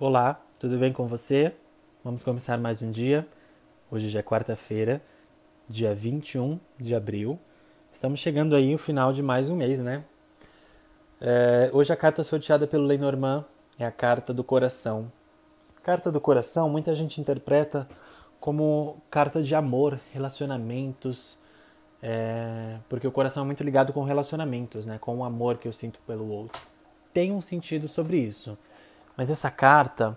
Olá, tudo bem com você? Vamos começar mais um dia. Hoje já é quarta-feira, dia 21 de abril. Estamos chegando aí no final de mais um mês, né? É, hoje a carta sorteada pelo Lenormand é a carta do coração. Carta do coração, muita gente interpreta como carta de amor, relacionamentos, é, porque o coração é muito ligado com relacionamentos, né? Com o amor que eu sinto pelo outro. Tem um sentido sobre isso. Mas essa carta,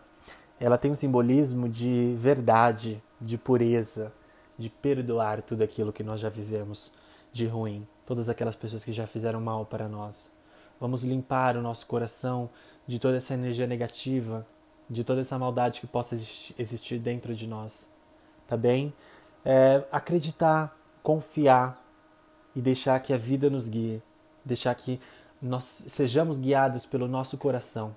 ela tem um simbolismo de verdade, de pureza, de perdoar tudo aquilo que nós já vivemos de ruim, todas aquelas pessoas que já fizeram mal para nós. Vamos limpar o nosso coração de toda essa energia negativa, de toda essa maldade que possa existir dentro de nós. Tá bem? É, acreditar, confiar e deixar que a vida nos guie, deixar que nós sejamos guiados pelo nosso coração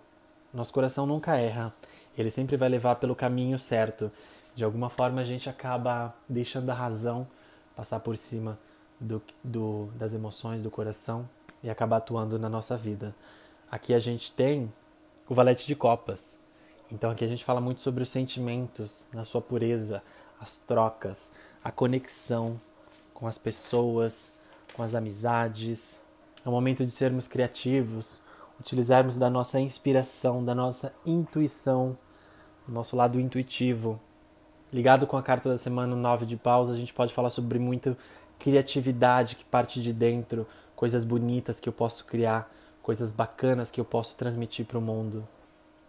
nosso coração nunca erra. Ele sempre vai levar pelo caminho certo. De alguma forma a gente acaba deixando a razão passar por cima do, do, das emoções do coração e acabar atuando na nossa vida. Aqui a gente tem o valete de copas. Então aqui a gente fala muito sobre os sentimentos na sua pureza, as trocas, a conexão com as pessoas, com as amizades. É o momento de sermos criativos, utilizarmos da nossa inspiração, da nossa intuição, do nosso lado intuitivo. Ligado com a carta da semana 9 de paus, a gente pode falar sobre muita criatividade que parte de dentro, coisas bonitas que eu posso criar, coisas bacanas que eu posso transmitir para o mundo.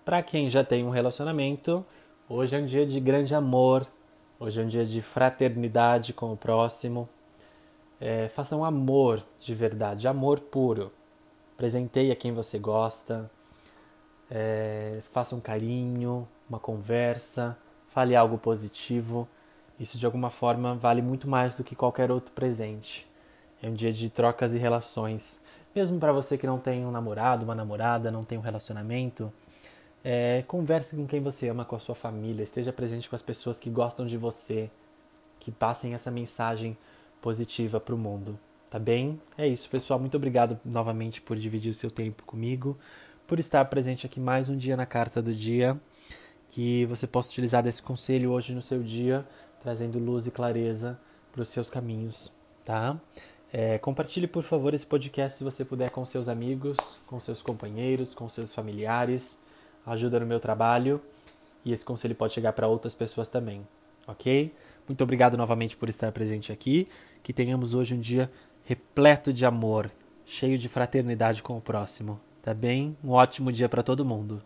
Para quem já tem um relacionamento, hoje é um dia de grande amor, hoje é um dia de fraternidade com o próximo. É, faça um amor de verdade, amor puro Presenteie a quem você gosta, é, faça um carinho, uma conversa, fale algo positivo. Isso de alguma forma vale muito mais do que qualquer outro presente. É um dia de trocas e relações. Mesmo para você que não tem um namorado, uma namorada, não tem um relacionamento, é, converse com quem você ama, com a sua família, esteja presente com as pessoas que gostam de você, que passem essa mensagem positiva para o mundo. Tá bem? É isso, pessoal. Muito obrigado novamente por dividir o seu tempo comigo, por estar presente aqui mais um dia na carta do dia. Que você possa utilizar desse conselho hoje no seu dia, trazendo luz e clareza para os seus caminhos, tá? É, compartilhe, por favor, esse podcast se você puder com seus amigos, com seus companheiros, com seus familiares. Ajuda no meu trabalho e esse conselho pode chegar para outras pessoas também, ok? Muito obrigado novamente por estar presente aqui. Que tenhamos hoje um dia repleto de amor, cheio de fraternidade com o próximo. Tá bem? Um ótimo dia para todo mundo.